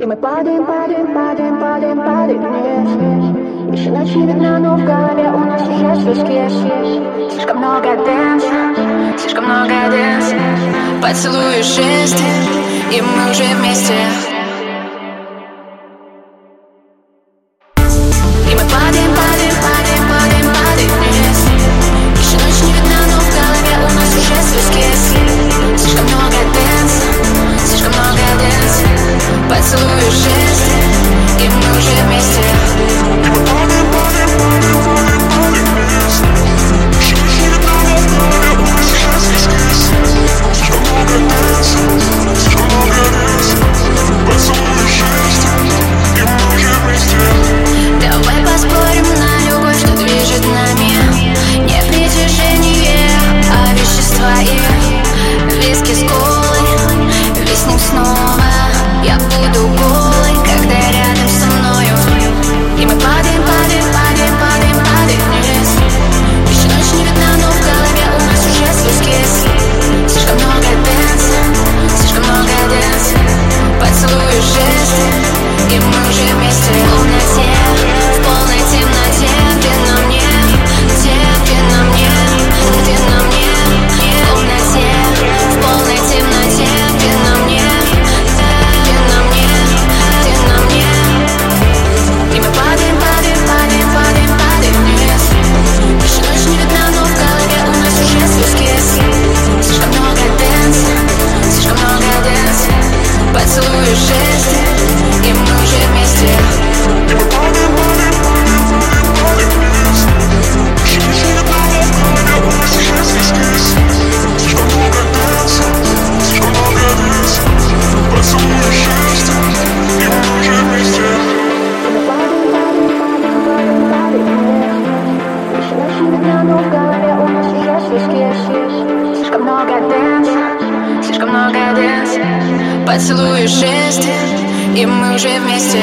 И мы падаем, падаем, падаем, падаем, падаем вниз Еще ночь не видно, но в голове у нас уже с виски Слишком много dance, слишком много dance Поцелуи, жесты, и мы уже вместе много dance, слишком много dance Поцелуи, жесты, и мы уже вместе